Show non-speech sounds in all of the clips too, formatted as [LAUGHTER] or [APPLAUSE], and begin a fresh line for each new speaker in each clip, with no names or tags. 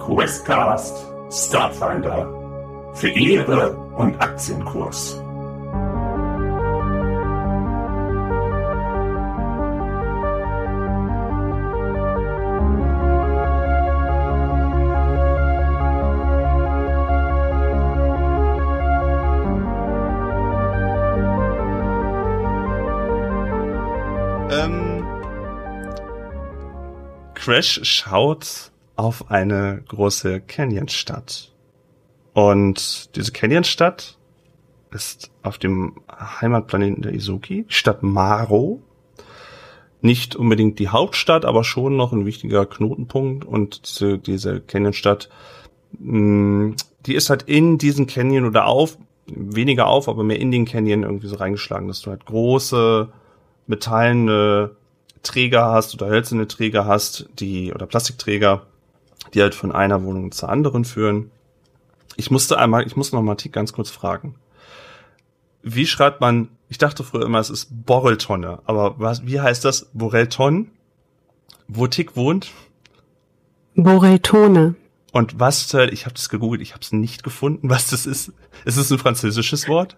Questcast Starfinder für Ehre und Aktienkurs.
Ähm, Crash schaut auf eine große Canyonstadt. Und diese Canyonstadt ist auf dem Heimatplaneten der Izuki, Stadt Maro. Nicht unbedingt die Hauptstadt, aber schon noch ein wichtiger Knotenpunkt. Und diese, Canyonstadt, mh, die ist halt in diesen Canyon oder auf, weniger auf, aber mehr in den Canyon irgendwie so reingeschlagen, dass du halt große metallene Träger hast oder hölzerne Träger hast, die, oder Plastikträger, die halt von einer Wohnung zur anderen führen. Ich musste einmal, ich muss noch mal Tick ganz kurz fragen. Wie schreibt man, ich dachte früher immer, es ist Borreltonne, aber was, wie heißt das? Borelton? Wo Tick wohnt?
Boreltone.
Und was, ich habe das gegoogelt, ich habe es nicht gefunden, was das ist. Ist es ein französisches Wort?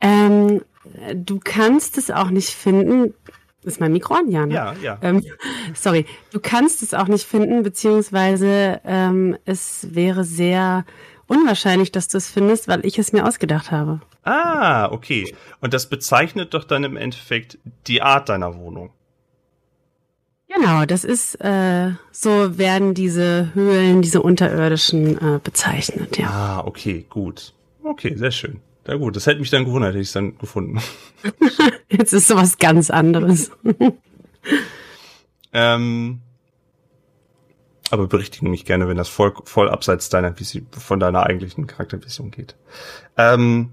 Ähm, du kannst es auch nicht finden. Ist mein Mikro an? Ja, ne?
Ja, ja.
Ähm, sorry. Du kannst es auch nicht finden, beziehungsweise ähm, es wäre sehr unwahrscheinlich, dass du es findest, weil ich es mir ausgedacht habe.
Ah, okay. Und das bezeichnet doch dann im Endeffekt die Art deiner Wohnung.
Genau, das ist äh, so werden diese Höhlen, diese unterirdischen äh, bezeichnet, ja.
Ah, okay, gut. Okay, sehr schön. Ja gut, das hätte mich dann gewundert, hätte ich es dann gefunden. [LAUGHS]
Jetzt ist sowas ganz anderes. [LAUGHS]
ähm, aber berichtige mich gerne, wenn das voll, voll abseits deiner Vision, von deiner eigentlichen Charaktervision geht. Ähm,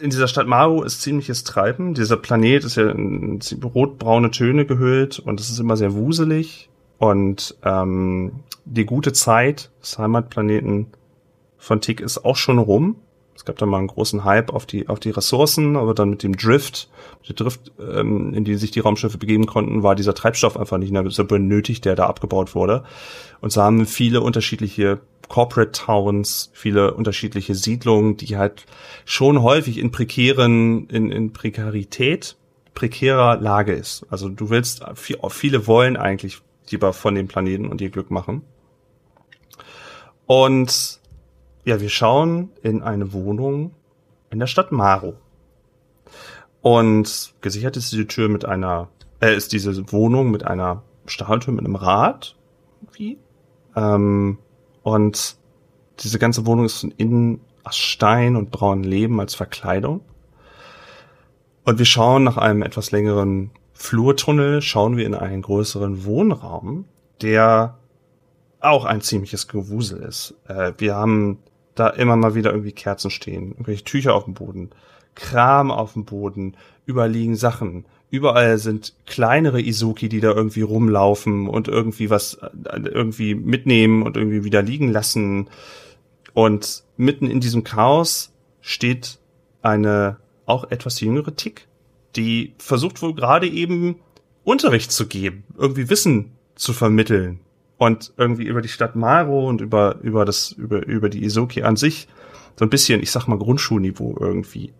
in dieser Stadt Maru ist ziemliches Treiben. Dieser Planet ist ja in rotbraune Töne gehüllt und es ist immer sehr wuselig. Und ähm, die gute Zeit des Heimatplaneten von Tick ist auch schon rum. Es gab da mal einen großen Hype auf die, auf die Ressourcen, aber dann mit dem Drift, mit der Drift, ähm, in die sich die Raumschiffe begeben konnten, war dieser Treibstoff einfach nicht mehr so benötigt, der da abgebaut wurde. Und so haben viele unterschiedliche Corporate Towns, viele unterschiedliche Siedlungen, die halt schon häufig in prekären, in, in Prekarität, prekärer Lage ist. Also du willst, viele wollen eigentlich lieber von dem Planeten und ihr Glück machen. Und ja, wir schauen in eine Wohnung in der Stadt Maro. Und gesichert ist diese Tür mit einer, äh, ist diese Wohnung mit einer Stahltür mit einem Rad. Wie? Ähm, und diese ganze Wohnung ist von innen aus Stein und braunen Leben als Verkleidung. Und wir schauen nach einem etwas längeren Flurtunnel, schauen wir in einen größeren Wohnraum, der auch ein ziemliches Gewusel ist. Äh, wir haben da immer mal wieder irgendwie Kerzen stehen, irgendwelche Tücher auf dem Boden, Kram auf dem Boden, überliegen Sachen. Überall sind kleinere Izuki, die da irgendwie rumlaufen und irgendwie was äh, irgendwie mitnehmen und irgendwie wieder liegen lassen. Und mitten in diesem Chaos steht eine auch etwas jüngere Tick, die versucht wohl gerade eben Unterricht zu geben, irgendwie Wissen zu vermitteln und irgendwie über die Stadt Maro und über, über das, über, über die Isoki an sich so ein bisschen, ich sag mal, Grundschulniveau irgendwie.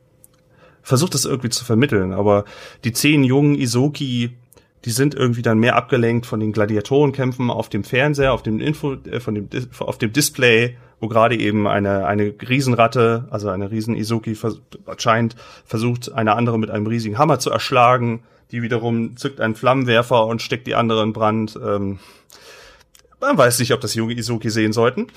Versucht das irgendwie zu vermitteln, aber die zehn jungen Isoki, die sind irgendwie dann mehr abgelenkt von den Gladiatorenkämpfen auf dem Fernseher, auf dem Info, äh, von dem, auf dem Display, wo gerade eben eine, eine Riesenratte, also eine riesen Isoki vers scheint, versucht, eine andere mit einem riesigen Hammer zu erschlagen. Die wiederum zückt einen Flammenwerfer und steckt die andere in Brand. Ähm, man weiß nicht, ob das junge Izuki sehen sollten.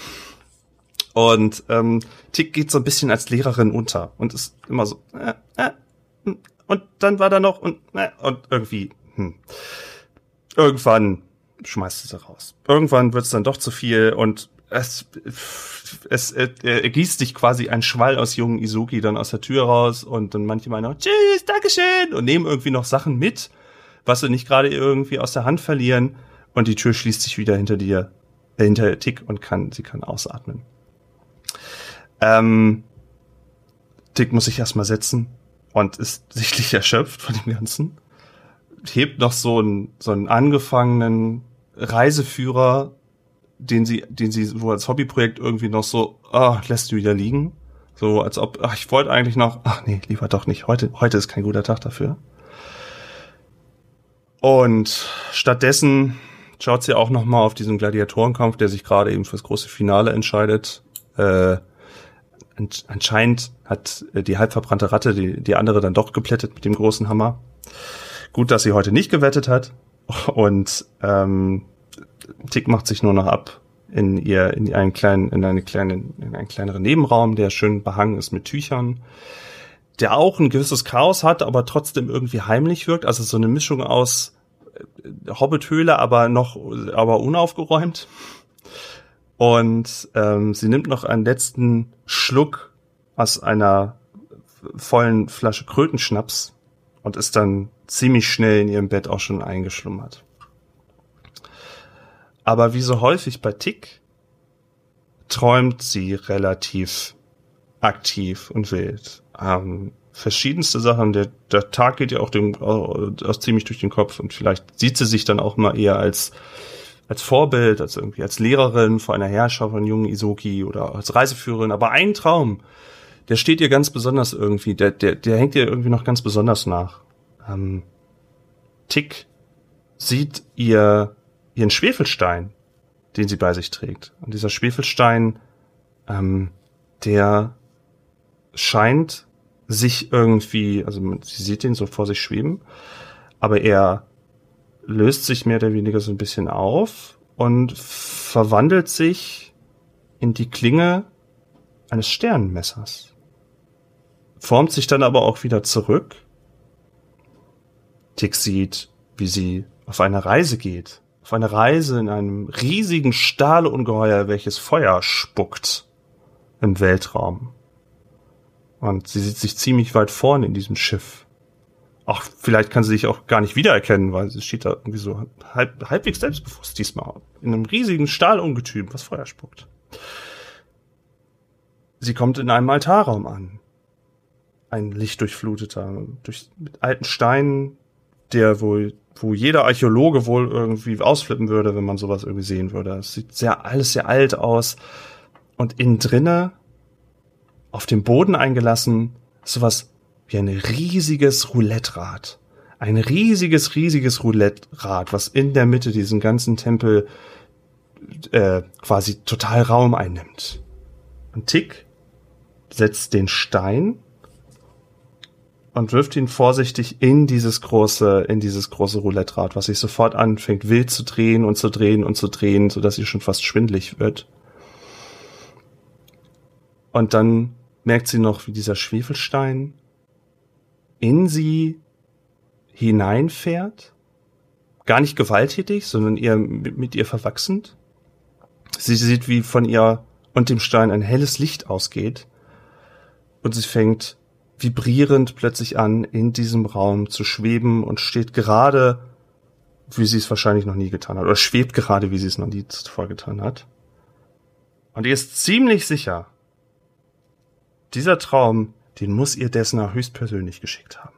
Und ähm, Tick geht so ein bisschen als Lehrerin unter und ist immer so äh, äh, hm. und dann war da noch und äh, und irgendwie hm. irgendwann schmeißt es raus. Irgendwann wird es dann doch zu viel und es es äh, ergießt sich quasi ein Schwall aus jungen Izuki dann aus der Tür raus und dann manche meinen auch, tschüss, Dankeschön und nehmen irgendwie noch Sachen mit, was sie nicht gerade irgendwie aus der Hand verlieren und die Tür schließt sich wieder hinter dir, äh, hinter Tick und kann, sie kann ausatmen. Ähm, Tick muss sich erstmal setzen und ist [LAUGHS] sichtlich erschöpft von dem Ganzen. Hebt noch so einen, so einen angefangenen Reiseführer den sie, den sie so als Hobbyprojekt irgendwie noch so, ah, lässt du wieder liegen. So, als ob, ach, ich wollte eigentlich noch, ach nee, lieber doch nicht. Heute, heute ist kein guter Tag dafür. Und stattdessen schaut sie auch noch mal auf diesen Gladiatorenkampf, der sich gerade eben fürs große Finale entscheidet. Äh, anscheinend hat äh, die halbverbrannte Ratte die, die andere dann doch geplättet mit dem großen Hammer. Gut, dass sie heute nicht gewettet hat. [LAUGHS] Und ähm, Tick macht sich nur noch ab in ihr in einen kleinen in eine kleine in einen kleineren Nebenraum, der schön behangen ist mit Tüchern, der auch ein gewisses Chaos hat, aber trotzdem irgendwie heimlich wirkt. Also so eine Mischung aus Hobbithöhle, aber noch aber unaufgeräumt. Und ähm, sie nimmt noch einen letzten Schluck aus einer vollen Flasche Krötenschnaps und ist dann ziemlich schnell in ihrem Bett auch schon eingeschlummert. Aber wie so häufig bei Tick träumt sie relativ aktiv und wild. Ähm, verschiedenste Sachen. Der, der Tag geht ja auch dem auch, auch ziemlich durch den Kopf und vielleicht sieht sie sich dann auch mal eher als als Vorbild, als irgendwie als Lehrerin vor einer Herrschaft von jungen Isoki oder als Reiseführerin. Aber ein Traum, der steht ihr ganz besonders irgendwie, der, der, der hängt ihr irgendwie noch ganz besonders nach. Ähm, Tick sieht ihr ihren Schwefelstein, den sie bei sich trägt. Und dieser Schwefelstein, ähm, der scheint sich irgendwie, also sie sieht ihn so vor sich schweben, aber er löst sich mehr oder weniger so ein bisschen auf und verwandelt sich in die Klinge eines Sternenmessers. Formt sich dann aber auch wieder zurück. Tick sieht, wie sie auf eine Reise geht. Auf eine Reise in einem riesigen Stahlungeheuer, welches Feuer spuckt im Weltraum. Und sie sieht sich ziemlich weit vorne in diesem Schiff. Auch vielleicht kann sie sich auch gar nicht wiedererkennen, weil sie steht da irgendwie so halb, halbwegs selbstbewusst diesmal. In einem riesigen Stahlungetüm, was Feuer spuckt. Sie kommt in einem Altarraum an. Ein lichtdurchfluteter, durch, mit alten Steinen, der wohl, wo jeder Archäologe wohl irgendwie ausflippen würde, wenn man sowas irgendwie sehen würde. Es sieht sehr, alles sehr alt aus. Und innen drinne auf dem Boden eingelassen, sowas wie ein riesiges Roulette-Rad. Ein riesiges, riesiges Roulette-Rad, was in der Mitte diesen ganzen Tempel äh, quasi total Raum einnimmt. Und Tick setzt den Stein und wirft ihn vorsichtig in dieses große, in dieses große Roulette-Rad, was sich sofort anfängt, wild zu drehen und zu drehen und zu drehen, so dass sie schon fast schwindlig wird. Und dann merkt sie noch, wie dieser Schwefelstein in sie hineinfährt. Gar nicht gewalttätig, sondern eher mit ihr verwachsend. Sie sieht, wie von ihr und dem Stein ein helles Licht ausgeht. Und sie fängt vibrierend plötzlich an, in diesem Raum zu schweben und steht gerade, wie sie es wahrscheinlich noch nie getan hat. Oder schwebt gerade, wie sie es noch nie zuvor getan hat. Und ihr ist ziemlich sicher, dieser Traum, den muss ihr Dessner höchstpersönlich geschickt haben.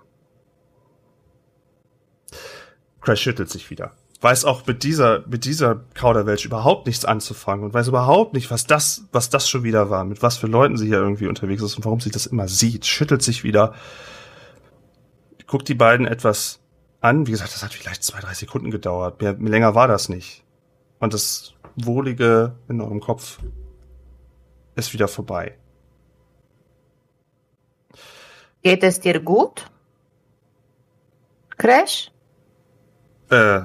Crash schüttelt sich wieder. Weiß auch mit dieser, mit dieser Kauderwelsch überhaupt nichts anzufangen und weiß überhaupt nicht, was das, was das schon wieder war, mit was für Leuten sie hier irgendwie unterwegs ist und warum sie das immer sieht. Schüttelt sich wieder. Guckt die beiden etwas an. Wie gesagt, das hat vielleicht zwei, drei Sekunden gedauert. Mehr, länger war das nicht. Und das Wohlige in eurem Kopf ist wieder vorbei.
Geht es dir gut? Crash?
Äh,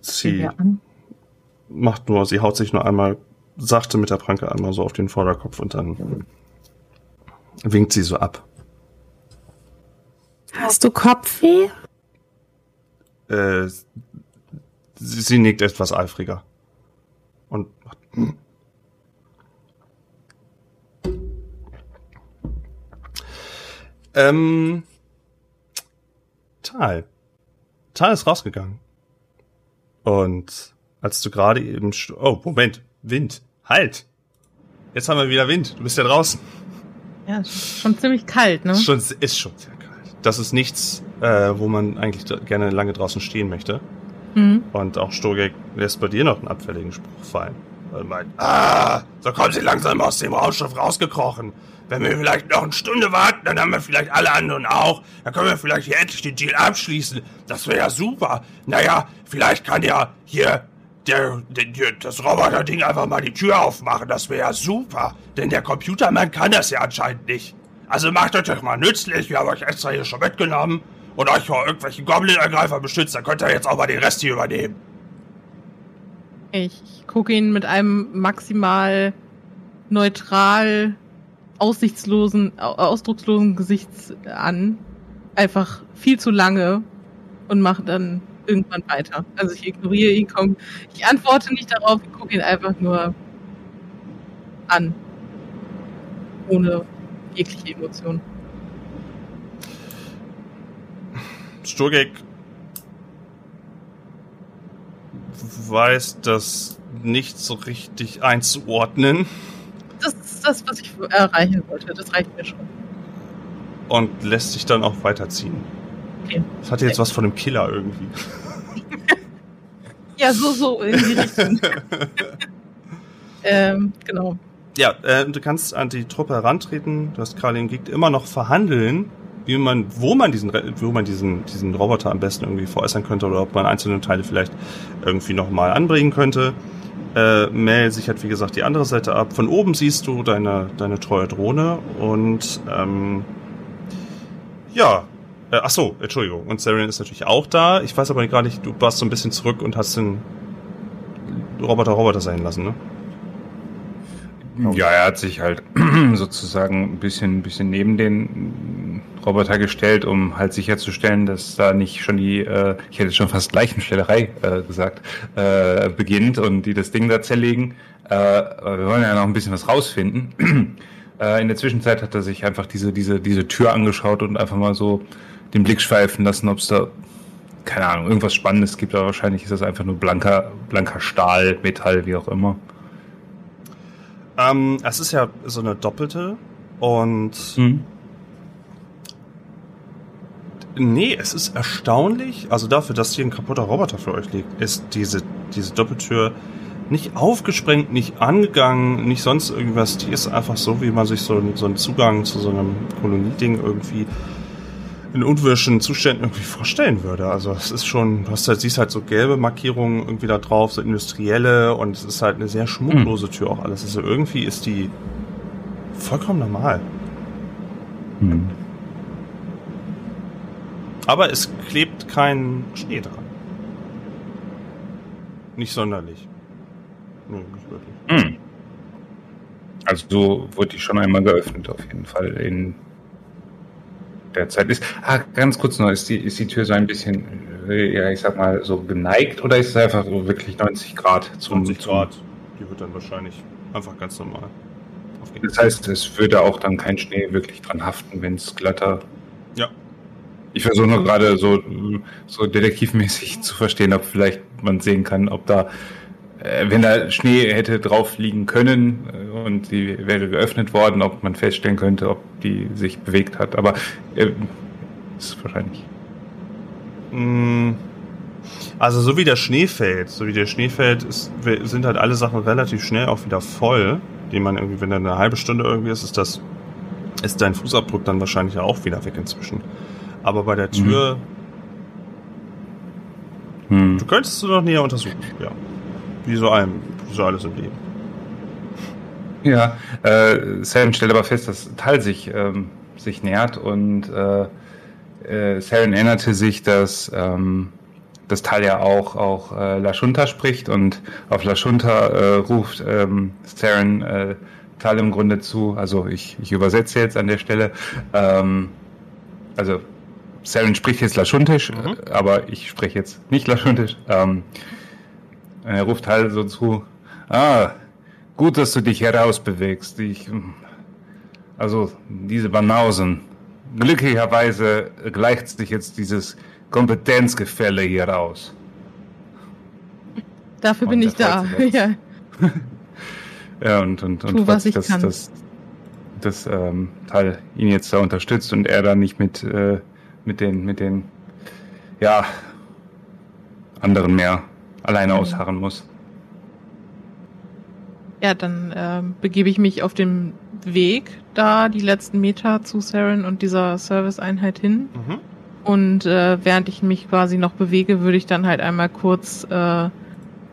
sie macht nur, sie haut sich nur einmal sachte mit der Pranke einmal so auf den Vorderkopf und dann winkt sie so ab.
Hast du Kopfweh?
Äh, sie, sie nickt etwas eifriger. Und macht, Ähm, Tal. Tal ist rausgegangen. Und als du gerade eben... Oh, Moment. Wind. Halt. Jetzt haben wir wieder Wind. Du bist ja draußen.
Ja, schon ziemlich kalt, ne?
Schon, ist schon sehr kalt. Das ist nichts, äh, wo man eigentlich gerne lange draußen stehen möchte. Mhm. Und auch Sturgek lässt bei dir noch einen abfälligen Spruch fallen. Und meint, ah, so kommen sie langsam aus dem Raumschiff rausgekrochen. Wenn wir vielleicht noch eine Stunde warten, dann haben wir vielleicht alle anderen auch. Dann können wir vielleicht hier endlich den Deal abschließen. Das wäre ja super. Naja, vielleicht kann ja hier der, der, der, das Roboter-Ding einfach mal die Tür aufmachen. Das wäre ja super. Denn der Computermann kann das ja anscheinend nicht. Also macht euch doch mal nützlich. Wir haben euch extra hier schon mitgenommen und euch vor irgendwelchen Goblin-Ergreifer beschützt. Dann könnt ihr jetzt auch mal den Rest hier übernehmen.
Ich gucke ihn mit einem maximal neutral aussichtslosen, ausdruckslosen Gesicht an. Einfach viel zu lange und mache dann irgendwann weiter. Also ich ignoriere ihn, komm, ich antworte nicht darauf, ich gucke ihn einfach nur an. Ohne jegliche Emotion.
Sturgek weiß das nicht so richtig einzuordnen.
Das ist das, was ich erreichen wollte. Das reicht mir schon.
Und lässt sich dann auch weiterziehen. Okay. Das hat jetzt was von einem Killer irgendwie. [LAUGHS]
ja, so, so in die Richtung. [LAUGHS] ähm, genau.
Ja, äh, du kannst an die Truppe herantreten. Du hast im Gegend immer noch verhandeln, wie man, wo man diesen, wo man diesen, diesen Roboter am besten irgendwie veräußern könnte oder ob man einzelne Teile vielleicht irgendwie nochmal anbringen könnte. Äh, Mel sichert, wie gesagt, die andere Seite ab. Von oben siehst du deine, deine treue Drohne und ähm, ja, äh, ach so, Entschuldigung. Und Saren ist natürlich auch da. Ich weiß aber gar nicht, du warst so ein bisschen zurück und hast den Roboter Roboter sein lassen, ne?
Ja, er hat sich halt [CLEARS THROAT] sozusagen ein bisschen, ein bisschen neben den Roboter gestellt, um halt sicherzustellen, dass da nicht schon die, äh, ich hätte schon fast Leichenstellerei äh, gesagt, äh, beginnt und die das Ding da zerlegen. Äh, wir wollen ja noch ein bisschen was rausfinden. [CLEARS THROAT] äh, in der Zwischenzeit hat er sich einfach diese, diese, diese Tür angeschaut und einfach mal so den Blick schweifen lassen, ob es da, keine Ahnung, irgendwas Spannendes gibt, aber wahrscheinlich ist das einfach nur blanker, blanker Stahl, Metall, wie auch immer.
Ähm, es ist ja so eine doppelte und mhm. Nee, es ist erstaunlich, also dafür, dass hier ein kaputter Roboter für euch liegt, ist diese, diese Doppeltür nicht aufgesprengt, nicht angegangen, nicht sonst irgendwas. Die ist einfach so, wie man sich so, so einen Zugang zu so einem Kolonieding irgendwie in unwirschen Zuständen irgendwie vorstellen würde. Also es ist schon, du hast halt, siehst halt so gelbe Markierungen irgendwie da drauf, so industrielle und es ist halt eine sehr schmucklose Tür auch alles. Also irgendwie ist die vollkommen normal. Mhm. Aber es klebt kein Schnee dran. Nicht sonderlich.
Nee, nicht wirklich. Mhm. Also so wurde die schon einmal geöffnet, auf jeden Fall in der Zeit ist. Ah, ganz kurz noch, ist die, ist die Tür so ein bisschen, äh, ja, ich sag mal, so geneigt oder ist es einfach so wirklich 90 Grad?
Zum, 90 Grad. Die wird dann wahrscheinlich einfach ganz normal.
Das heißt, es würde auch dann kein Schnee wirklich dran haften, wenn es glatter
ja.
Ich versuche nur gerade so, so detektivmäßig zu verstehen, ob vielleicht man sehen kann, ob da, wenn da Schnee hätte drauf liegen können äh, und die wäre geöffnet worden, ob man feststellen könnte, ob die sich bewegt hat. Aber äh, ist wahrscheinlich.
Mm. Also so wie der Schnee fällt, so wie der Schnee fällt, ist, sind halt alle Sachen relativ schnell auch wieder voll, die man irgendwie, wenn da eine halbe Stunde irgendwie ist, ist das, ist dein Fußabdruck dann wahrscheinlich auch wieder weg inzwischen. Aber bei der Tür. Mhm. Hm. Du könntest du noch näher untersuchen, ja. Wie so allem, wie so alles im Leben.
Ja, äh, Saren stellt aber fest, dass Tal sich, ähm, sich nähert und äh, äh, Saren erinnerte sich, dass ähm, das Tal ja auch, auch äh, Lashunta spricht und auf Lashunta äh, ruft ähm, Saren äh, Tal im Grunde zu, also ich, ich übersetze jetzt an der Stelle, ähm, also Saren spricht jetzt Laschuntisch, mhm. aber ich spreche jetzt nicht Laschuntisch. Ähm, er ruft halt so zu, ah, gut, dass du dich herausbewegst. Ich, also diese Banausen. Glücklicherweise gleicht sich jetzt dieses Kompetenzgefälle hier aus.
Dafür und bin ich da. [LAUGHS]
ja. ja, und, und, und
tu, was ich
dass,
kann.
dass, dass ähm, Teil ihn jetzt da unterstützt und er da nicht mit äh, mit den, mit den, ja, anderen mehr alleine ausharren muss.
Ja, dann ähm, begebe ich mich auf dem Weg da die letzten Meter zu Saren und dieser Serviceeinheit hin.
Mhm.
Und äh, während ich mich quasi noch bewege, würde ich dann halt einmal kurz äh,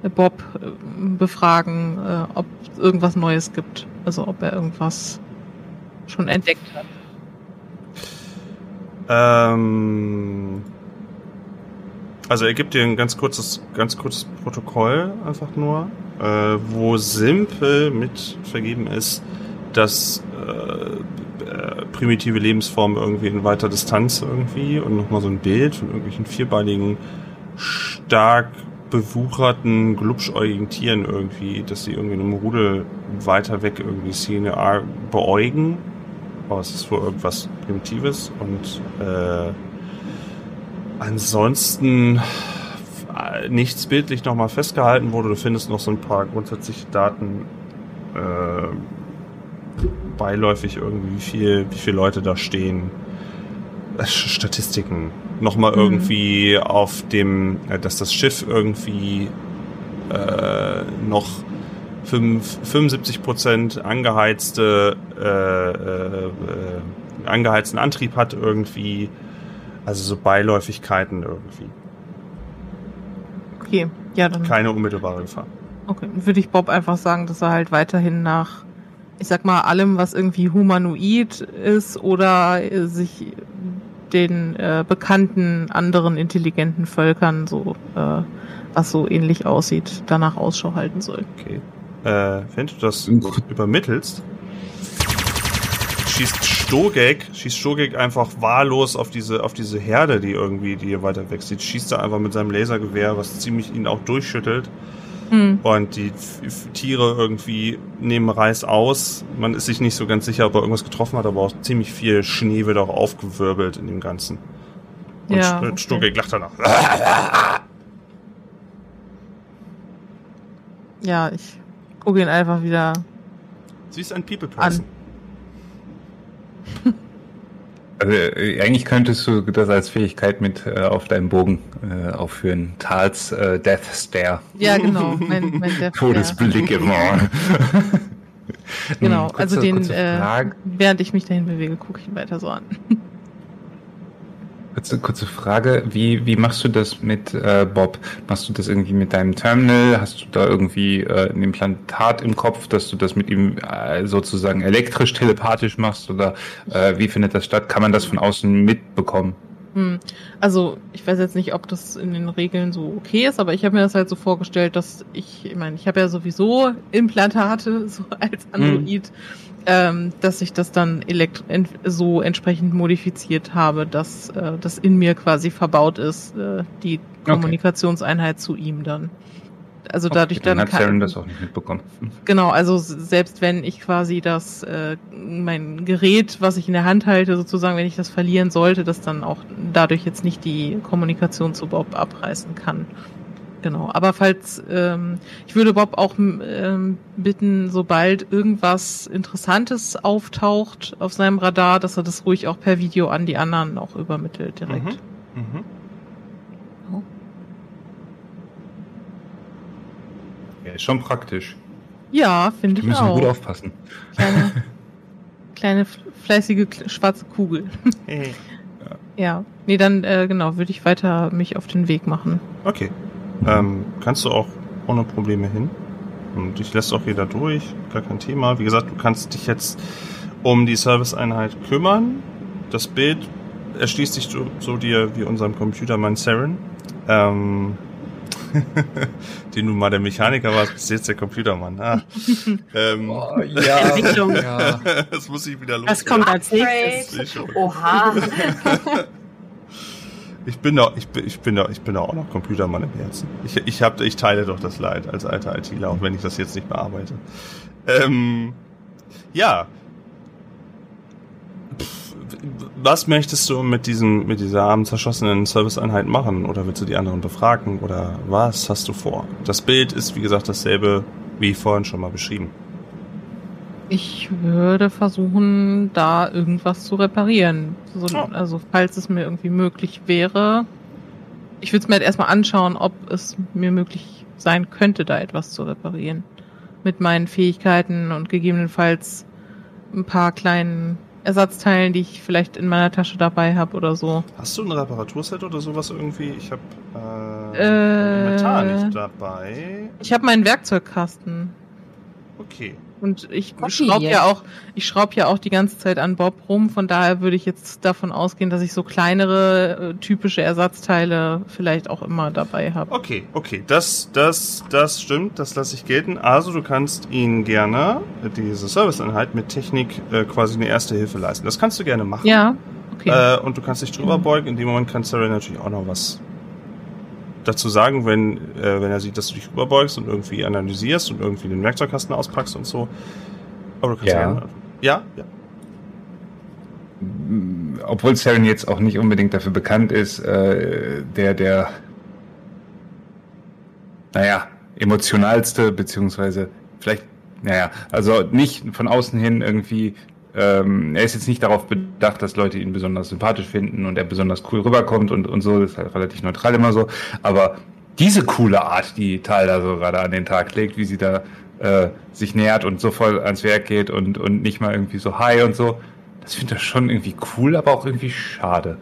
Bob äh, befragen, äh, ob es irgendwas Neues gibt. Also ob er irgendwas schon entdeckt hat.
Ähm, also er gibt dir ein ganz kurzes, ganz kurzes Protokoll einfach nur, äh, wo simpel mit vergeben ist, dass äh, äh, primitive Lebensformen irgendwie in weiter Distanz irgendwie und nochmal so ein Bild von irgendwelchen vierbeinigen, stark bewucherten, glubschäugigen Tieren irgendwie, dass sie irgendwie in einem Rudel weiter weg irgendwie Szene beäugen. Aber es ist wohl irgendwas Primitives und äh, ansonsten äh, nichts bildlich nochmal festgehalten wurde. Du findest noch so ein paar grundsätzliche Daten äh, beiläufig irgendwie, wie viel, wie viele Leute da stehen. Äh, Statistiken. Nochmal
Mhm.
irgendwie auf dem, äh, dass das Schiff irgendwie äh, noch fünf- 75 Prozent angeheizte, äh, äh, angeheizten Antrieb hat irgendwie. Also so Beiläufigkeiten irgendwie.
Okay, ja, dann
Keine unmittelbare Gefahr.
okay. Dann würde ich Bob einfach sagen, dass er halt weiterhin nach, ich sag mal, allem, was irgendwie humanoid ist oder äh, sich den äh, bekannten anderen intelligenten Völkern so, äh, was so ähnlich aussieht, danach Ausschau halten soll.
Okay. Äh, wenn du das übermittelst, schießt Stogek, schießt Stogek einfach wahllos auf diese, auf diese Herde, die irgendwie, die hier weiter weg sieht, schießt er einfach mit seinem Lasergewehr, was ziemlich ihn auch durchschüttelt.
Hm.
Und die F- F- Tiere irgendwie nehmen Reis aus. Man ist sich nicht so ganz sicher, ob er irgendwas getroffen hat, aber auch ziemlich viel Schnee wird auch aufgewirbelt in dem Ganzen. Und
Ja, okay.
Stogek lacht danach.
Ja, ich gucke ihn einfach wieder.
Sie ist ein People Person.
Also äh, eigentlich könntest du das als Fähigkeit mit äh, auf deinem Bogen äh, aufführen. Tals äh, Death Stare.
Ja, genau. Mein, mein Death,
Todesblick immer. [LAUGHS]
Genau,
Hm,
also
kurze-
den,
kurze
äh, während ich mich dahin bewege, gucke ich ihn weiter so an.
Kurze, kurze Frage, wie, wie machst du das mit äh, Bob? Machst du das irgendwie mit deinem Terminal? Hast du da irgendwie äh, ein Implantat im Kopf, dass du das mit ihm äh, sozusagen elektrisch, telepathisch machst? Oder äh, wie findet das statt? Kann man das von außen mitbekommen?
Hm. Also, ich weiß jetzt nicht, ob das in den Regeln so okay ist, aber ich habe mir das halt so vorgestellt, dass ich, ich meine, ich habe ja sowieso Implantate, [LAUGHS] so als Android, ähm, dass ich das dann so entsprechend modifiziert habe, dass äh, das in mir quasi verbaut ist, äh, die Kommunikationseinheit zu ihm dann. Also dadurch
Okay, dann
dann
hat Saren das auch nicht mitbekommen. [LAUGHS]
Genau, also selbst wenn ich quasi das, äh, mein Gerät, was ich in der Hand halte, sozusagen, wenn ich das verlieren sollte, das dann auch dadurch jetzt nicht die Kommunikation zu Bob abreißen kann. Genau, aber falls, ähm, ich würde Bob auch ähm, bitten, sobald irgendwas Interessantes auftaucht auf seinem Radar, dass er das ruhig auch per Video an die anderen auch übermittelt direkt.
Mhm.
Ja, ist schon praktisch.
Ja, finde ich
müssen
auch.
gut aufpassen.
Kleine, [LAUGHS] kleine fleißige schwarze Kugel.
Hey.
Ja, nee, dann äh, genau, würde ich weiter mich auf den Weg machen.
Okay. Ähm, kannst du auch ohne Probleme hin. Und dich lässt auch jeder durch, gar kein Thema. Wie gesagt, du kannst dich jetzt um die Serviceeinheit kümmern. Das Bild erschließt sich so, so dir wie unserem Computermann Saren. Ähm, [LAUGHS] den nun mal der Mechaniker war, bist jetzt der Computermann. Ah. [LAUGHS] ähm, [LAUGHS]
ja,
Entwicklung.
ja.
das muss ich wieder los.
Was kommt als nächstes?
Oha.
Ich bin doch, ich bin, ich bin doch, ich bin doch auch noch Computermann im Herzen. Ich, ich hab, ich teile doch das Leid als alter ITler, auch wenn ich das jetzt nicht bearbeite. Ähm, ja. Was möchtest du mit diesem, mit dieser abends zerschossenen Serviceeinheit machen? Oder willst du die anderen befragen? Oder was hast du vor? Das Bild ist, wie gesagt, dasselbe wie vorhin schon mal beschrieben.
Ich würde versuchen, da irgendwas zu reparieren. So,
Ja.
Also, falls es mir irgendwie möglich wäre. Ich würde es mir halt erstmal anschauen, ob es mir möglich sein könnte, da etwas zu reparieren. mit meinen Fähigkeiten und gegebenenfalls ein paar kleinen Ersatzteilen, die ich vielleicht in meiner Tasche dabei habe oder so.
Hast du ein Reparaturset oder sowas irgendwie? Ich habe äh,
Äh,
Inventar nicht dabei.
Ich habe meinen Werkzeugkasten.
Okay.
Und ich schraube ja auch, ich schraube ja auch die ganze Zeit an Bob rum. Von daher würde ich jetzt davon ausgehen, dass ich so kleinere äh, typische Ersatzteile vielleicht auch immer dabei habe.
Okay, okay, das, das, das stimmt, das lasse ich gelten. Also du kannst ihnen gerne äh, diese Serviceeinheit mit Technik äh, quasi eine erste Hilfe leisten. Das kannst du gerne machen.
Ja, okay.
Äh, und du kannst dich drüber beugen. In dem Moment kann Sarah natürlich auch noch was dazu sagen, wenn, äh, wenn er sieht, dass du dich rüberbeugst und irgendwie analysierst und irgendwie den Werkzeugkasten auspackst und so. Aber du kannst
Ja.
gerne. Ja, ja.
obwohl Saren jetzt auch nicht unbedingt dafür bekannt ist, äh, der, der, naja, emotionalste, beziehungsweise vielleicht, naja, also nicht von außen hin irgendwie, ähm, er ist jetzt nicht darauf bedacht, dass Leute ihn besonders sympathisch finden und er besonders cool rüberkommt und, und so, das ist halt relativ neutral immer so, aber diese coole Art, die Tal da so gerade an den Tag legt, wie sie da äh, sich nähert und so voll ans Werk geht und, und nicht mal irgendwie so hi und so, das finde ich schon irgendwie cool, aber auch irgendwie schade.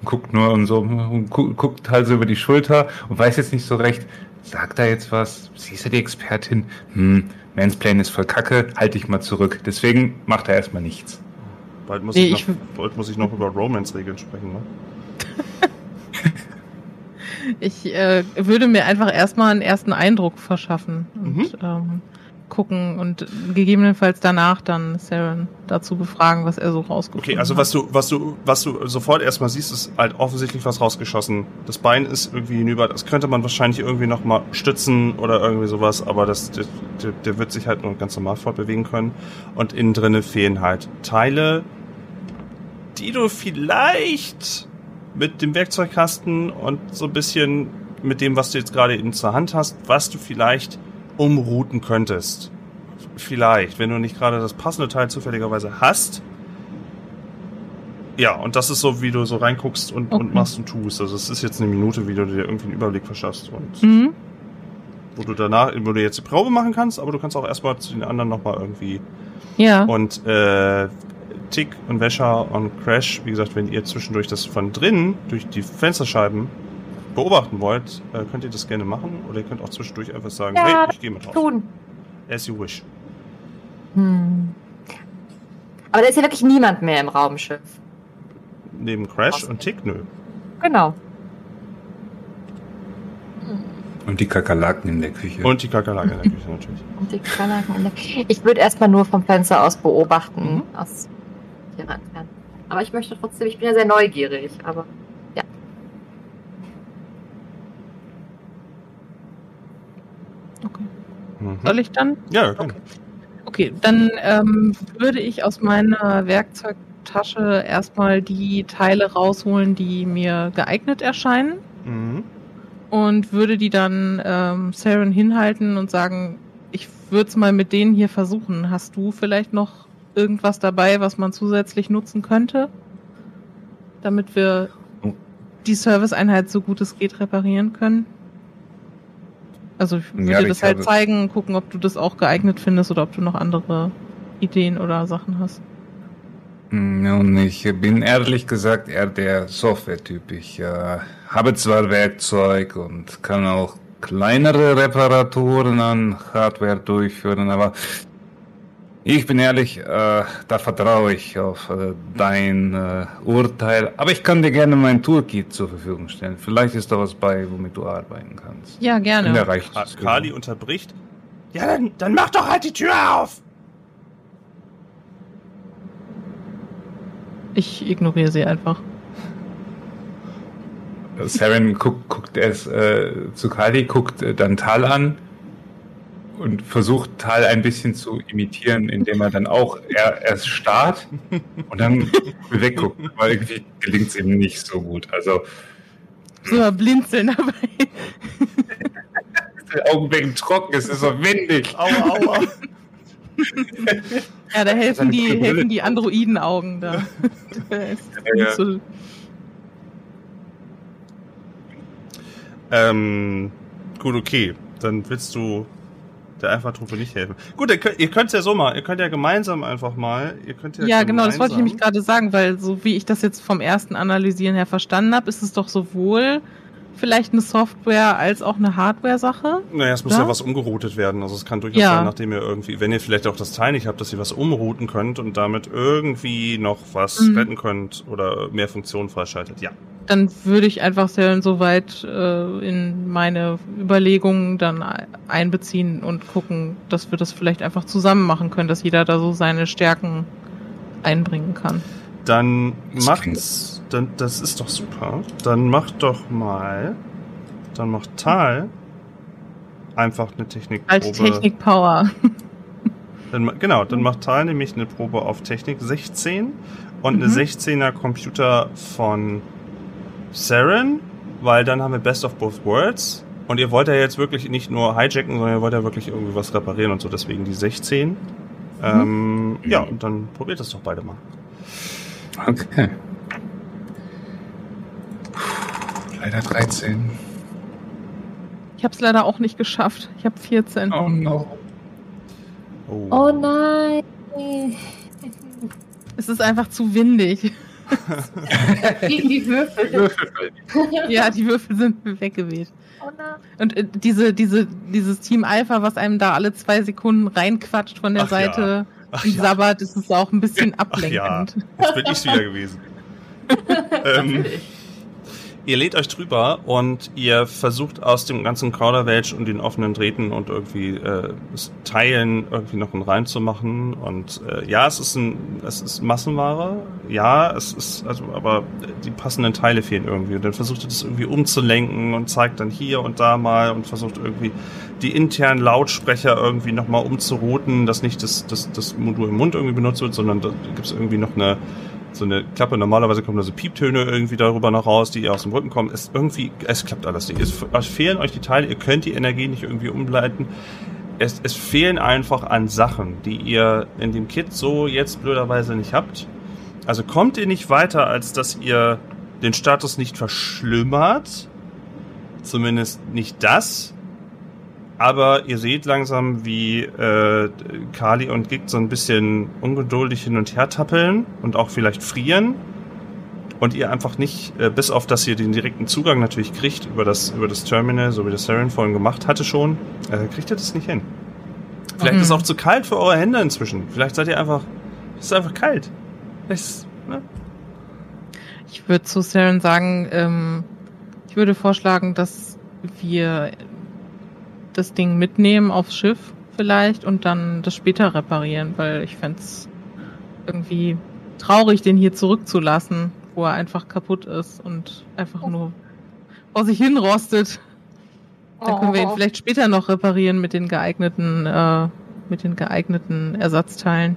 Und guckt nur und so, und gu guckt halt so über die Schulter und weiß jetzt nicht so recht, sagt da jetzt was? Sie ist ja die Expertin. Hm, Mansplain ist voll kacke, halt dich mal zurück. Deswegen macht er erstmal nichts.
Bald muss,
Nee,
ich,
ich-
noch, bald muss ich noch über Romance-Regeln sprechen, ne? [LAUGHS]
Ich äh, würde mir einfach erstmal einen ersten Eindruck verschaffen und
Mhm.
ähm, gucken und gegebenenfalls danach dann Saren dazu befragen, was er so rausgefunden
Okay, also
hat.
was du, was du, was du sofort erstmal siehst, ist halt offensichtlich was rausgeschossen. Das Bein ist irgendwie hinüber. Das könnte man wahrscheinlich irgendwie noch mal stützen oder irgendwie sowas, aber das, der, der, wird sich halt nur ganz normal fortbewegen können. Und innen drinne fehlen halt Teile, die du vielleicht mit dem Werkzeugkasten und so ein bisschen mit dem, was du jetzt gerade in zur Hand hast, was du vielleicht umrouten könntest. Vielleicht, wenn du nicht gerade das passende Teil zufälligerweise hast. Ja, und das ist so, wie du so reinguckst und, und
Okay.
machst und tust. Also es ist jetzt eine Minute, wie du dir irgendwie einen Überblick verschaffst und
Mhm.
wo du danach, wo du jetzt die Probe machen kannst, aber du kannst auch erstmal zu den anderen nochmal irgendwie
Ja.
und äh, Tick und Wäscher und Crash, wie gesagt, wenn ihr zwischendurch das von drinnen durch die Fensterscheiben beobachten wollt, äh, könnt ihr das gerne machen. Oder ihr könnt auch zwischendurch einfach sagen,
Ja,
hey, ich gehe mit raus.
Tun.
As you wish.
Hm. Aber da ist ja wirklich niemand mehr im Raumschiff.
Neben Crash und Tick, nö.
Genau.
Und die Kakerlaken in der Küche.
Und die Kakerlake in der Küche natürlich. [LAUGHS]
Und die Kakerlaken in der- Ich würde erstmal nur vom Fenster aus beobachten.
Mhm.
Aus ihrer Entfernung. Aber ich möchte trotzdem, ich bin ja sehr neugierig, aber
Mhm.
Soll ich dann?
Ja, gerne.
Okay, dann ähm, würde ich aus meiner Werkzeugtasche erstmal die Teile rausholen, die mir geeignet erscheinen
Mhm.
und würde die dann ähm, Saren hinhalten und sagen, ich würde es mal mit denen hier versuchen. Hast du vielleicht noch irgendwas dabei, was man zusätzlich nutzen könnte, damit wir
Oh.
die Serviceeinheit so gut es geht reparieren können? Also ich würde
Ja,
das
ich
halt zeigen, gucken, ob du das auch geeignet findest oder ob du noch andere Ideen oder Sachen hast.
Nun, ich bin ehrlich gesagt eher der Software-Typ. Ich äh, habe zwar Werkzeug und kann auch kleinere Reparaturen an Hardware durchführen, aber ich bin ehrlich, äh, da vertraue ich auf äh, dein äh, Urteil. Aber ich kann dir gerne mein Toolkit zur Verfügung stellen. Vielleicht ist da was bei, womit du arbeiten kannst.
Ja,
In der
gerne.
reicht
Ka-
es.
Kali unterbricht. Ja, dann, dann mach doch halt die Tür auf!
Ich ignoriere sie einfach.
Saren guckt, guckt erst äh, zu Kali, guckt äh, dann Tal an und versucht Tal ein bisschen zu imitieren, indem er dann auch er, erst starrt und dann wegguckt. Aber irgendwie gelingt es ihm nicht so gut. Also
So blinzeln dabei.
die Augen wegen trocken, es ist so windig.
Aua, aua. [LAUGHS]
Ja, da helfen die, helfen die Androiden-Augen da. [LAUGHS]
Ja.
so-
ähm, gut, okay. Dann willst du der Alpha-Truppe nicht helfen. Gut, ihr könnt, könnt's ja so mal, ihr könnt ja gemeinsam einfach mal, ihr könnt ja
Ja, genau, das wollte ich nämlich gerade sagen, weil so wie ich das jetzt vom ersten Analysieren her verstanden habe, ist es doch sowohl vielleicht eine Software als auch eine Hardware-Sache.
Naja, es muss
Ja?
ja was umgeroutet werden. Also es kann durchaus
Ja.
sein, nachdem ihr irgendwie, wenn ihr vielleicht auch das Teil nicht habt, dass ihr was umrouten könnt und damit irgendwie noch was
Mhm.
retten könnt oder mehr Funktionen freischaltet. Ja.
Dann würde ich einfach sehr soweit äh, in meine Überlegungen dann ei- einbeziehen und gucken, dass wir das vielleicht einfach zusammen machen können, dass jeder da so seine Stärken einbringen kann.
Dann
Das
macht,
klingt-
dann, das ist doch super. Dann macht doch mal, dann macht Tal einfach eine Technikprobe.
Alte Technik Power.
Dann, genau, dann macht Tal nämlich eine Probe auf Technik 16 und eine
Mhm.
16er Computer von Saren, weil dann haben wir Best of Both Worlds. Und ihr wollt ja jetzt wirklich nicht nur hijacken, sondern ihr wollt ja wirklich irgendwie was reparieren und so, deswegen die 16. Ähm, ja, und dann probiert das doch beide mal.
Okay. Leider 13.
Ich habe es leider auch nicht geschafft. Ich habe 14.
Oh no.
Oh nein.
Es ist einfach zu windig. [LAUGHS]
Die, die Würfel.
Ja, die Würfel sind weggeweht.
Oh.
Und äh, diese, diese, dieses Team Alpha, was einem da alle zwei Sekunden reinquatscht von der
Ach ja.
Seite
Ach
und
ja.
sabbert, ist es auch ein bisschen
Ach ja,
ablenkend.
jetzt bin ich's wieder gewesen. [LAUGHS] ähm, ihr lädt euch drüber und ihr versucht aus dem ganzen Kauderwelsch und den offenen Drähten und irgendwie äh, Teilen irgendwie noch einen Reim zu machen. Und äh, ja, es ist ein, es ist Massenware. Ja, es ist, also, aber die passenden Teile fehlen irgendwie. Und dann versucht ihr das irgendwie umzulenken und zeigt dann hier und da mal und versucht irgendwie die internen Lautsprecher irgendwie nochmal umzurouten, dass nicht das, das, das Modul im Mund irgendwie benutzt wird, sondern da gibt es irgendwie noch eine so eine Klappe. Normalerweise kommen da so Pieptöne irgendwie darüber noch raus, die aus dem Rücken kommen. Es irgendwie, es klappt alles nicht. Es, es fehlen euch die Teile, ihr könnt die Energie nicht irgendwie umleiten. Es, es fehlen einfach an Sachen, die ihr in dem Kit so jetzt blöderweise nicht habt. Also kommt ihr nicht weiter, als dass ihr den Status nicht verschlimmert. Zumindest nicht das. Aber ihr seht langsam, wie äh, Kali und Gig so ein bisschen ungeduldig hin und her tappeln und auch vielleicht frieren. Und ihr einfach nicht, äh, bis auf dass ihr den direkten Zugang natürlich kriegt über das, über das Terminal, so wie das Saren vorhin gemacht hatte schon, äh, kriegt ihr das nicht hin. Vielleicht
Mhm.
ist es auch zu kalt für eure Hände inzwischen. Vielleicht seid ihr einfach, es ist einfach kalt. Ist, ne?
Ich würde zu Saren sagen, ähm, ich würde vorschlagen, dass wir das Ding mitnehmen aufs Schiff vielleicht und dann das später reparieren, weil ich fände irgendwie traurig, den hier zurückzulassen, wo er einfach kaputt ist und einfach nur vor sich hin rostet. Dann können wir ihn
Oh.
vielleicht später noch reparieren mit den geeigneten, äh, mit den geeigneten Ersatzteilen.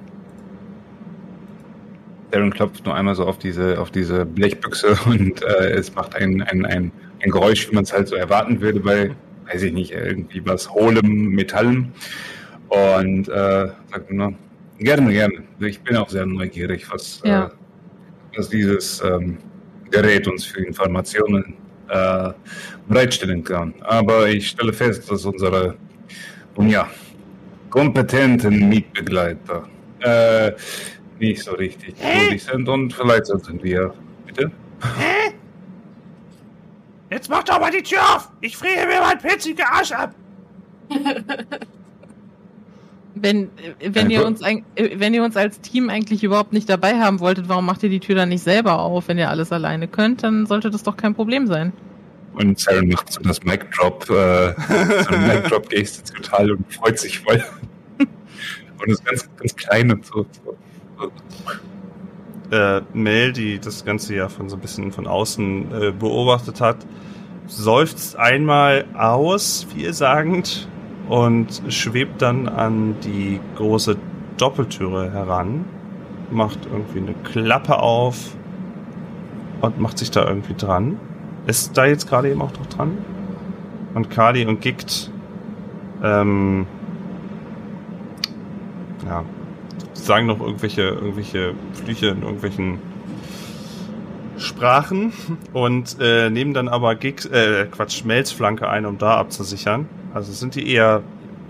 Darren klopft nur einmal so auf diese, auf diese Blechbüchse [LAUGHS] und äh, es macht ein, ein, ein, ein Geräusch, wie man es halt so erwarten würde bei, weiß ich nicht, irgendwie was hohlem Metallem. Und äh, sagt nur, gerne, gerne. Ich bin auch sehr neugierig, was,
Ja.
äh, was dieses ähm, Gerät uns für Informationen äh, bereitstellen kann. Aber ich stelle fest, dass unsere, nun ja, kompetenten Mietbegleiter äh, nicht so richtig geduldig sind und vielleicht sollten wir. Bitte?
Jetzt mach doch mal die Tür auf! Ich friere mir mein pitzige Arsch ab!
Wenn, äh, wenn, ihr
Pro-
uns, äh, wenn ihr uns als Team eigentlich überhaupt nicht dabei haben wolltet, warum macht ihr die Tür dann nicht selber auf? Wenn ihr alles alleine könnt, dann sollte das doch kein Problem sein.
Und Saren macht so das Mic Drop, äh, so eine Mic Drop Geste zu Tal und freut sich voll. [LAUGHS] und ist ganz, ganz klein und so.
Äh, Mel, die das Ganze ja von so ein bisschen von außen äh, beobachtet hat, seufzt einmal aus, vielsagend, und schwebt dann an die große Doppeltüre heran, macht irgendwie eine Klappe auf und macht sich da irgendwie dran. Ist da jetzt gerade eben auch noch dran? Und Kali und Gikt, ähm, ja, sagen noch irgendwelche, irgendwelche Flüche in irgendwelchen Sprachen und äh, nehmen dann aber Gigs, äh, Quatsch, Schmelzflanke ein, um da abzusichern. Also sind die eher,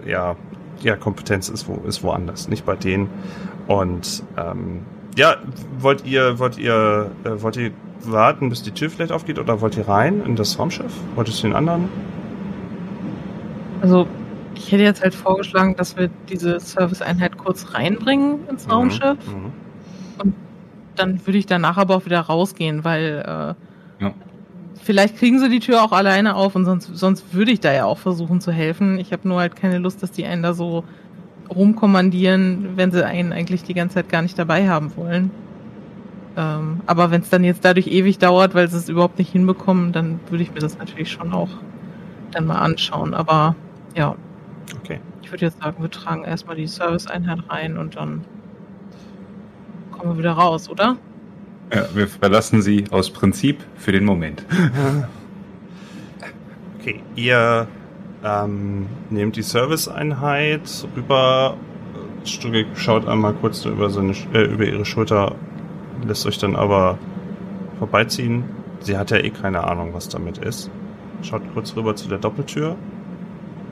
ja, ja, Kompetenz ist, wo, ist woanders, nicht bei denen. Und ähm, ja, wollt ihr, wollt ihr, äh, wollt ihr warten, bis die Tür vielleicht aufgeht oder wollt ihr rein in das Raumschiff? Wolltest du den anderen?
Also, ich hätte jetzt halt vorgeschlagen, dass wir diese Serviceeinheit kurz reinbringen ins Raumschiff.
Mhm. mhm.
Dann würde ich danach aber auch wieder rausgehen, weil äh,
Ja.
vielleicht kriegen sie die Tür auch alleine auf und sonst, sonst würde ich da ja auch versuchen zu helfen. Ich habe nur halt keine Lust, dass die einen da so rumkommandieren, wenn sie einen eigentlich die ganze Zeit gar nicht dabei haben wollen. Ähm, aber wenn es dann jetzt dadurch ewig dauert, weil sie es überhaupt nicht hinbekommen, dann würde ich mir das natürlich schon auch dann mal anschauen. Aber ja,
Okay.
ich würde jetzt sagen, wir tragen erstmal die Serviceeinheit rein und dann kommen wir wieder raus, oder?
Ja, wir verlassen sie aus Prinzip für den Moment. [LAUGHS]
Okay, ihr ähm, nehmt die Serviceeinheit rüber. Stugge schaut einmal kurz über, seine, äh, über ihre Schulter, lässt euch dann aber vorbeiziehen. Sie hat ja eh keine Ahnung, was damit ist. Schaut kurz rüber zu der Doppeltür,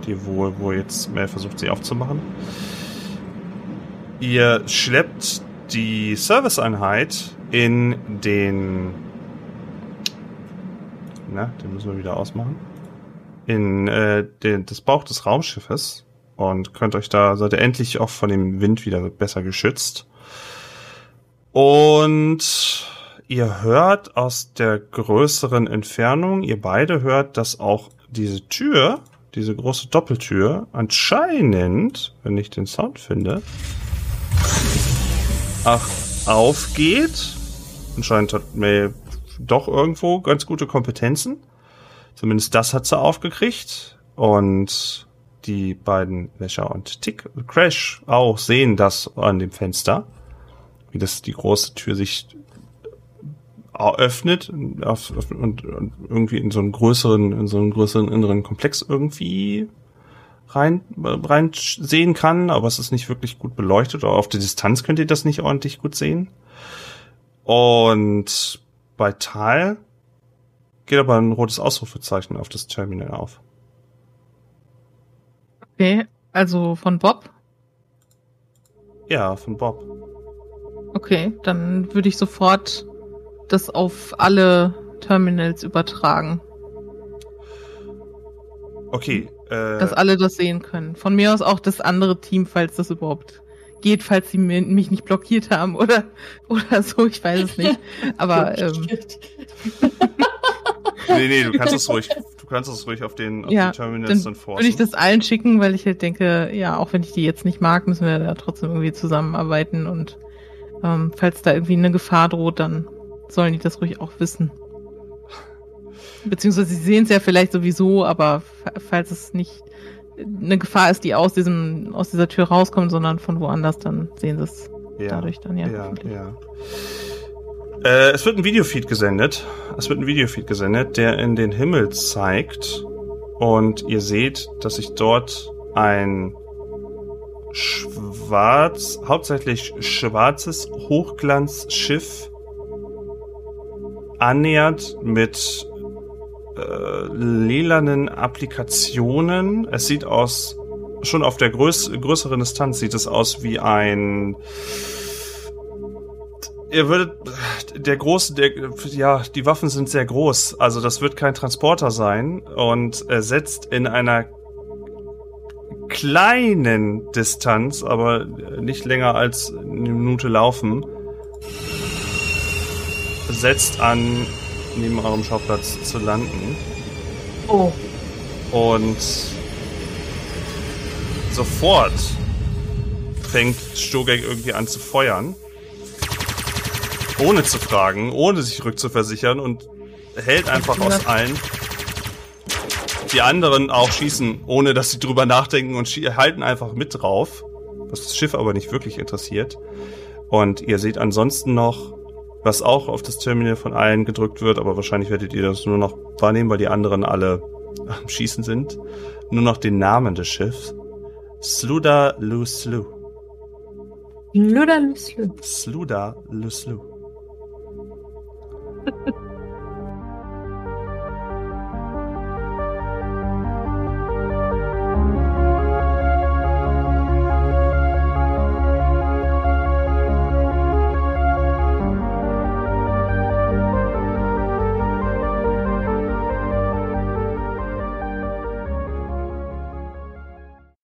die wohl, wo jetzt Mel versucht, sie aufzumachen. Ihr schleppt die Serviceeinheit in den. Na, den müssen wir wieder ausmachen in äh, den, das Bauch des Raumschiffes und könnt euch da, seid ihr endlich auch von dem Wind wieder besser geschützt. Und ihr hört aus der größeren Entfernung, ihr beide hört, dass auch diese Tür, diese große Doppeltür, anscheinend, wenn ich den Sound finde, ach, aufgeht. Anscheinend hat May doch irgendwo ganz gute Kompetenzen. Zumindest das hat sie aufgekriegt. Und die beiden Wäscher und Tick Crash auch sehen das an dem Fenster. Wie das die große Tür sich öffnet auf, auf, und, und irgendwie in so einen größeren, in so einen größeren inneren Komplex irgendwie rein, rein sehen kann, aber es ist nicht wirklich gut beleuchtet. Oder auf der Distanz könnt ihr das nicht ordentlich gut sehen. Und bei Tal geht aber ein rotes Ausrufezeichen auf das Terminal auf.
Okay, also von Bob.
Ja, von Bob.
Okay, dann würde ich sofort das auf alle Terminals übertragen,
Okay. Äh,
dass alle das sehen können. Von mir aus auch das andere Team, falls das überhaupt geht, falls sie mich nicht blockiert haben oder [LAUGHS] oder so, ich weiß es nicht. Aber [LAUGHS] ähm, [LAUGHS]
nee, nee, du kannst es ruhig, du kannst es ruhig auf den, auf
Ja,
den Terminals
dann
dann
würde ich
forcen.
das allen schicken, weil ich halt denke, ja, auch wenn ich die jetzt nicht mag, müssen wir da trotzdem irgendwie zusammenarbeiten und ähm, falls da irgendwie eine Gefahr droht, dann sollen die das ruhig auch wissen. Beziehungsweise sie sehen es ja vielleicht sowieso, aber fa- falls es nicht eine Gefahr ist, die aus diesem, aus dieser Tür rauskommt, sondern von woanders, dann sehen sie es
ja,
dadurch dann ja.
ja, ja. Äh, es wird ein Videofeed gesendet. Es wird ein Videofeed gesendet, der in den Himmel zeigt. Und ihr seht, dass sich dort ein schwarz, hauptsächlich schwarzes Hochglanzschiff annähert mit äh, lilanen Applikationen. Es sieht aus, schon auf der größ größeren Distanz sieht es aus wie ein Ihr würdet, der große, der, ja, die Waffen sind sehr groß, also das wird kein Transporter sein und er setzt in einer kleinen Distanz, aber nicht länger als eine Minute laufen, setzt an, neben eurem Schauplatz zu landen.
Oh.
Und sofort fängt Stogek irgendwie an zu feuern. Ohne zu fragen, ohne sich rückzuversichern und hält einfach aus allen. Die anderen auch schießen, ohne dass sie drüber nachdenken und halten einfach mit drauf. Was das Schiff aber nicht wirklich interessiert. Und ihr seht ansonsten noch, was auch auf das Terminal von allen gedrückt wird, aber wahrscheinlich werdet ihr das nur noch wahrnehmen, weil die anderen alle [LAUGHS] am Schießen sind. Nur noch den Namen des Schiffs. Sluda Luslu.
Luder Luslü.
Sluda Luslu. [LAUGHS]